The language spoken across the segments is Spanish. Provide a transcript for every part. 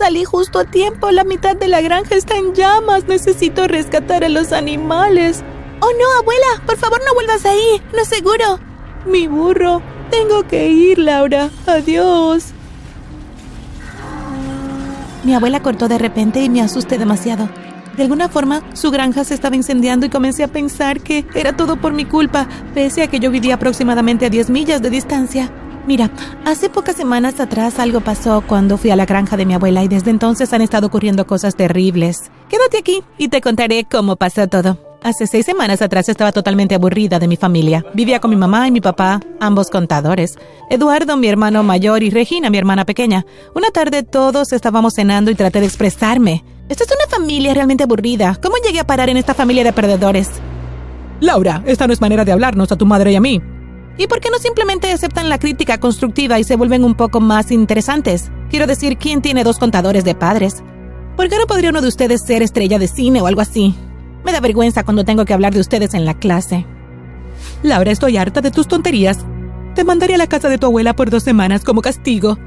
Salí justo a tiempo. La mitad de la granja está en llamas. Necesito rescatar a los animales. Oh no, abuela, por favor no vuelvas ahí. No es seguro. Mi burro. Tengo que ir, Laura. Adiós. Mi abuela cortó de repente y me asusté demasiado. De alguna forma, su granja se estaba incendiando y comencé a pensar que era todo por mi culpa, pese a que yo vivía aproximadamente a 10 millas de distancia. Mira, hace pocas semanas atrás algo pasó cuando fui a la granja de mi abuela y desde entonces han estado ocurriendo cosas terribles. Quédate aquí y te contaré cómo pasó todo. Hace seis semanas atrás estaba totalmente aburrida de mi familia. Vivía con mi mamá y mi papá, ambos contadores. Eduardo, mi hermano mayor, y Regina, mi hermana pequeña. Una tarde todos estábamos cenando y traté de expresarme. Esta es una familia realmente aburrida. ¿Cómo llegué a parar en esta familia de perdedores? Laura, esta no es manera de hablarnos a tu madre y a mí. ¿Y por qué no simplemente aceptan la crítica constructiva y se vuelven un poco más interesantes? Quiero decir, ¿quién tiene dos contadores de padres? ¿Por qué no podría uno de ustedes ser estrella de cine o algo así? Me da vergüenza cuando tengo que hablar de ustedes en la clase. Laura, estoy harta de tus tonterías. Te mandaré a la casa de tu abuela por dos semanas como castigo.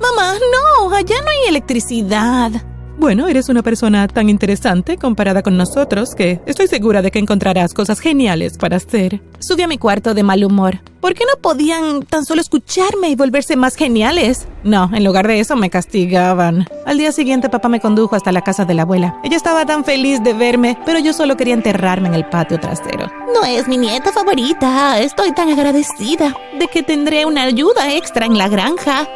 Mamá, no, allá no hay electricidad. Bueno, eres una persona tan interesante comparada con nosotros que estoy segura de que encontrarás cosas geniales para hacer. Subí a mi cuarto de mal humor. ¿Por qué no podían tan solo escucharme y volverse más geniales? No, en lugar de eso me castigaban. Al día siguiente papá me condujo hasta la casa de la abuela. Ella estaba tan feliz de verme, pero yo solo quería enterrarme en el patio trasero. No es mi nieta favorita. Estoy tan agradecida de que tendré una ayuda extra en la granja.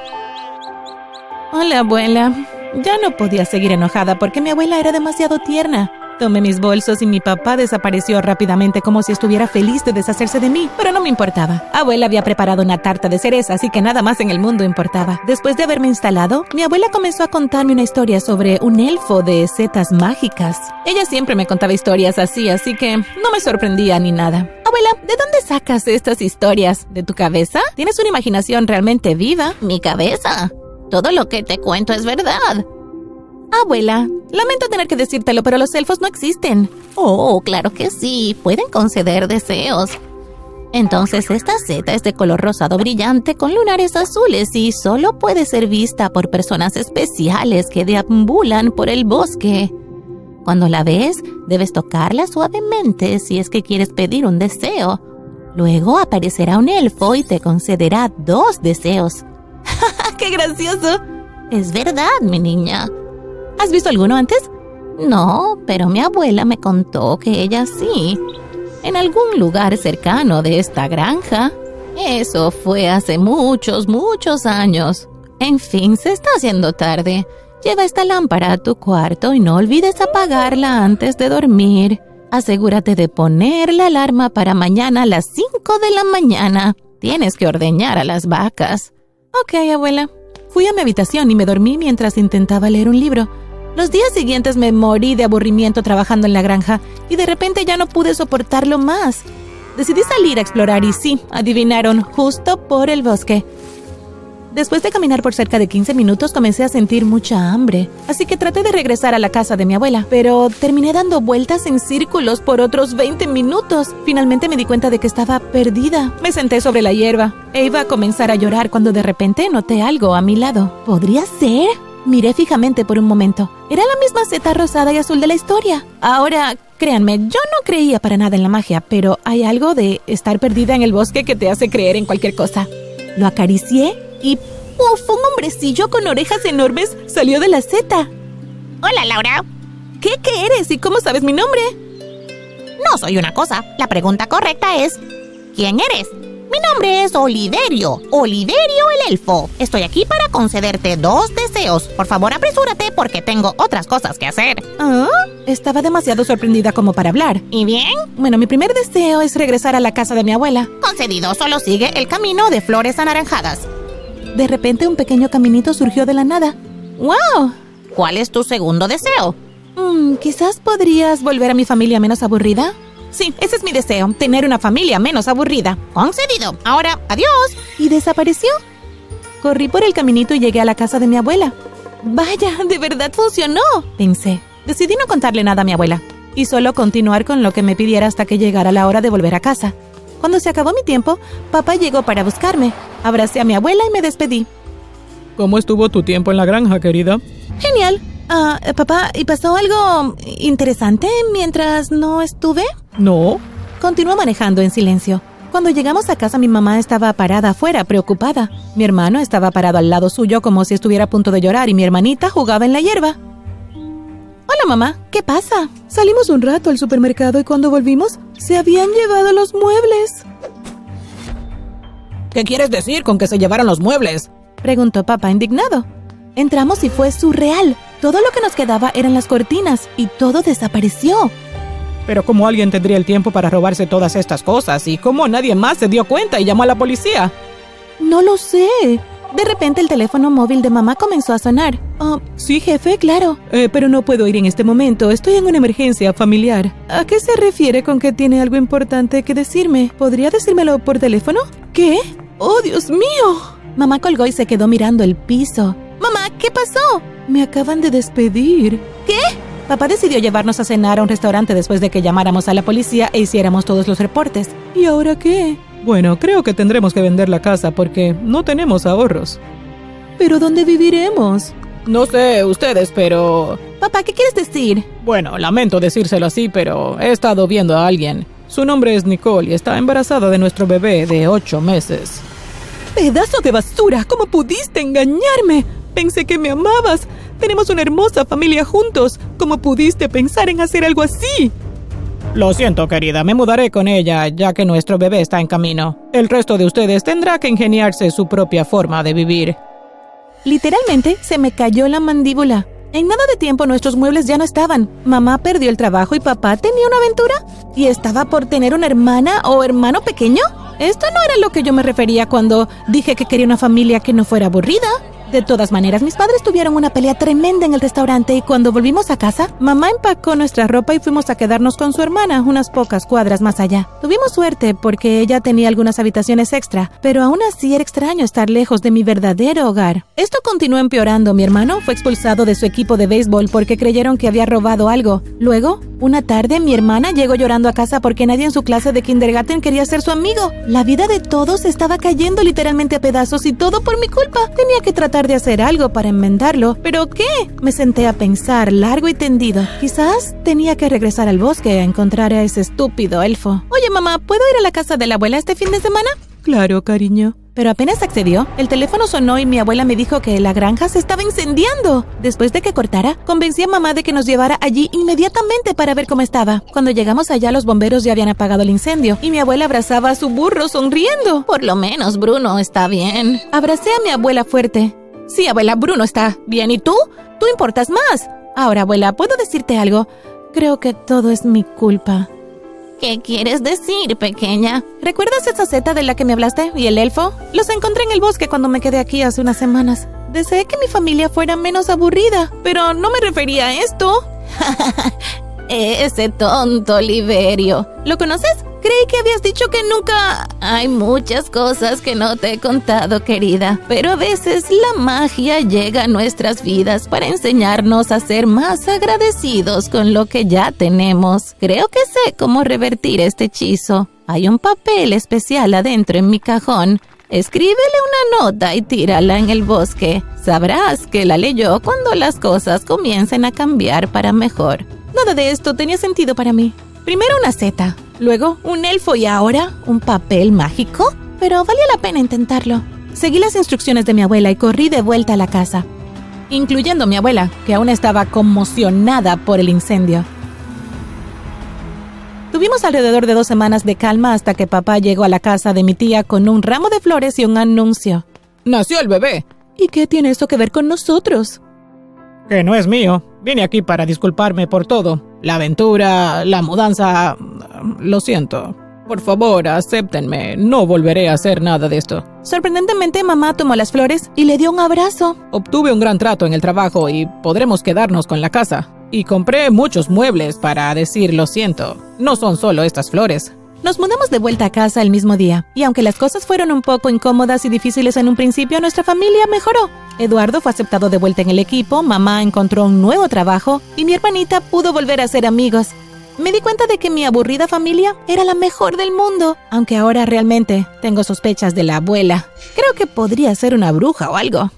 Hola, abuela. Ya no podía seguir enojada porque mi abuela era demasiado tierna. Tomé mis bolsos y mi papá desapareció rápidamente como si estuviera feliz de deshacerse de mí, pero no me importaba. Abuela había preparado una tarta de cereza, así que nada más en el mundo importaba. Después de haberme instalado, mi abuela comenzó a contarme una historia sobre un elfo de setas mágicas. Ella siempre me contaba historias así, así que no me sorprendía ni nada. Abuela, ¿de dónde sacas estas historias? ¿De tu cabeza? ¿Tienes una imaginación realmente viva? Mi cabeza. Todo lo que te cuento es verdad. Abuela, lamento tener que decírtelo, pero los elfos no existen. Oh, claro que sí, pueden conceder deseos. Entonces esta seta es de color rosado brillante con lunares azules y solo puede ser vista por personas especiales que deambulan por el bosque. Cuando la ves, debes tocarla suavemente si es que quieres pedir un deseo. Luego aparecerá un elfo y te concederá dos deseos. ¡Qué gracioso! Es verdad, mi niña. ¿Has visto alguno antes? No, pero mi abuela me contó que ella sí. En algún lugar cercano de esta granja. Eso fue hace muchos, muchos años. En fin, se está haciendo tarde. Lleva esta lámpara a tu cuarto y no olvides apagarla antes de dormir. Asegúrate de poner la alarma para mañana a las 5 de la mañana. Tienes que ordeñar a las vacas. Ok, abuela. Fui a mi habitación y me dormí mientras intentaba leer un libro. Los días siguientes me morí de aburrimiento trabajando en la granja y de repente ya no pude soportarlo más. Decidí salir a explorar y sí, adivinaron, justo por el bosque. Después de caminar por cerca de 15 minutos comencé a sentir mucha hambre, así que traté de regresar a la casa de mi abuela, pero terminé dando vueltas en círculos por otros 20 minutos. Finalmente me di cuenta de que estaba perdida. Me senté sobre la hierba e iba a comenzar a llorar cuando de repente noté algo a mi lado. ¿Podría ser? Miré fijamente por un momento. Era la misma seta rosada y azul de la historia. Ahora, créanme, yo no creía para nada en la magia, pero hay algo de estar perdida en el bosque que te hace creer en cualquier cosa. Lo acaricié y ¡puf! Un hombrecillo con orejas enormes salió de la seta. Hola, Laura. ¿Qué, qué eres y cómo sabes mi nombre? No soy una cosa. La pregunta correcta es, ¿quién eres? Mi nombre es Oliverio, Oliverio el Elfo. Estoy aquí para concederte dos deseos. Por favor, apresúrate porque tengo otras cosas que hacer. ¿Ah? Estaba demasiado sorprendida como para hablar. ¿Y bien? Bueno, mi primer deseo es regresar a la casa de mi abuela. Concedido, solo sigue el camino de flores anaranjadas. De repente un pequeño caminito surgió de la nada. ¡Wow! ¿Cuál es tu segundo deseo? Mm, quizás podrías volver a mi familia menos aburrida. Sí, ese es mi deseo, tener una familia menos aburrida. Concedido. Ahora, adiós. ¿Y desapareció? Corrí por el caminito y llegué a la casa de mi abuela. Vaya, de verdad funcionó, pensé. Decidí no contarle nada a mi abuela y solo continuar con lo que me pidiera hasta que llegara la hora de volver a casa. Cuando se acabó mi tiempo, papá llegó para buscarme. Abracé a mi abuela y me despedí. ¿Cómo estuvo tu tiempo en la granja, querida? Genial. Ah, papá, ¿y pasó algo interesante mientras no estuve? No. Continuó manejando en silencio. Cuando llegamos a casa mi mamá estaba parada afuera, preocupada. Mi hermano estaba parado al lado suyo como si estuviera a punto de llorar y mi hermanita jugaba en la hierba. Hola mamá, ¿qué pasa? Salimos un rato al supermercado y cuando volvimos se habían llevado los muebles. ¿Qué quieres decir con que se llevaron los muebles? Preguntó papá indignado. Entramos y fue surreal. Todo lo que nos quedaba eran las cortinas y todo desapareció. Pero ¿cómo alguien tendría el tiempo para robarse todas estas cosas? ¿Y cómo nadie más se dio cuenta y llamó a la policía? No lo sé. De repente el teléfono móvil de mamá comenzó a sonar. Oh, sí, jefe, claro. Eh, pero no puedo ir en este momento. Estoy en una emergencia familiar. ¿A qué se refiere con que tiene algo importante que decirme? ¿Podría decírmelo por teléfono? ¿Qué? ¡Oh, Dios mío! Mamá colgó y se quedó mirando el piso. Mamá, ¿qué pasó? Me acaban de despedir. ¿Qué? Papá decidió llevarnos a cenar a un restaurante después de que llamáramos a la policía e hiciéramos todos los reportes. ¿Y ahora qué? Bueno, creo que tendremos que vender la casa porque no tenemos ahorros. ¿Pero dónde viviremos? No sé ustedes, pero... Papá, ¿qué quieres decir? Bueno, lamento decírselo así, pero he estado viendo a alguien. Su nombre es Nicole y está embarazada de nuestro bebé de ocho meses. ¡Pedazo de basura! ¿Cómo pudiste engañarme? Pensé que me amabas. Tenemos una hermosa familia juntos. ¿Cómo pudiste pensar en hacer algo así? Lo siento, querida, me mudaré con ella ya que nuestro bebé está en camino. El resto de ustedes tendrá que ingeniarse su propia forma de vivir. Literalmente se me cayó la mandíbula. En nada de tiempo nuestros muebles ya no estaban. Mamá perdió el trabajo y papá tenía una aventura. ¿Y estaba por tener una hermana o hermano pequeño? Esto no era lo que yo me refería cuando dije que quería una familia que no fuera aburrida. De todas maneras, mis padres tuvieron una pelea tremenda en el restaurante y cuando volvimos a casa, mamá empacó nuestra ropa y fuimos a quedarnos con su hermana unas pocas cuadras más allá. Tuvimos suerte porque ella tenía algunas habitaciones extra, pero aún así era extraño estar lejos de mi verdadero hogar. Esto continuó empeorando. Mi hermano fue expulsado de su equipo de béisbol porque creyeron que había robado algo. Luego, una tarde, mi hermana llegó llorando a casa porque nadie en su clase de kindergarten quería ser su amigo. La vida de todos estaba cayendo literalmente a pedazos y todo por mi culpa. Tenía que tratar de hacer algo para enmendarlo, pero ¿qué? Me senté a pensar largo y tendido. Quizás tenía que regresar al bosque a encontrar a ese estúpido elfo. Oye, mamá, ¿puedo ir a la casa de la abuela este fin de semana? Claro, cariño. Pero apenas accedió, el teléfono sonó y mi abuela me dijo que la granja se estaba incendiando. Después de que cortara, convencí a mamá de que nos llevara allí inmediatamente para ver cómo estaba. Cuando llegamos allá, los bomberos ya habían apagado el incendio y mi abuela abrazaba a su burro sonriendo. Por lo menos Bruno está bien. Abracé a mi abuela fuerte. Sí, abuela, Bruno está bien. ¿Y tú? Tú importas más. Ahora, abuela, ¿puedo decirte algo? Creo que todo es mi culpa. ¿Qué quieres decir, pequeña? ¿Recuerdas esa seta de la que me hablaste y el elfo? Los encontré en el bosque cuando me quedé aquí hace unas semanas. Deseé que mi familia fuera menos aburrida, pero no me refería a esto. Ese tonto Liberio. ¿Lo conoces? Creí que habías dicho que nunca... Hay muchas cosas que no te he contado, querida, pero a veces la magia llega a nuestras vidas para enseñarnos a ser más agradecidos con lo que ya tenemos. Creo que sé cómo revertir este hechizo. Hay un papel especial adentro en mi cajón. Escríbele una nota y tírala en el bosque. Sabrás que la leyó cuando las cosas comiencen a cambiar para mejor. Nada de esto tenía sentido para mí. Primero una seta, luego un elfo y ahora un papel mágico. Pero valía la pena intentarlo. Seguí las instrucciones de mi abuela y corrí de vuelta a la casa, incluyendo mi abuela, que aún estaba conmocionada por el incendio. Tuvimos alrededor de dos semanas de calma hasta que papá llegó a la casa de mi tía con un ramo de flores y un anuncio. Nació el bebé. ¿Y qué tiene esto que ver con nosotros? Que no es mío. Vine aquí para disculparme por todo. La aventura, la mudanza... Lo siento. Por favor, acéptenme. No volveré a hacer nada de esto. Sorprendentemente, mamá tomó las flores y le dio un abrazo. Obtuve un gran trato en el trabajo y podremos quedarnos con la casa. Y compré muchos muebles para decir lo siento. No son solo estas flores. Nos mudamos de vuelta a casa el mismo día, y aunque las cosas fueron un poco incómodas y difíciles en un principio, nuestra familia mejoró. Eduardo fue aceptado de vuelta en el equipo, mamá encontró un nuevo trabajo y mi hermanita pudo volver a ser amigos. Me di cuenta de que mi aburrida familia era la mejor del mundo, aunque ahora realmente tengo sospechas de la abuela. Creo que podría ser una bruja o algo.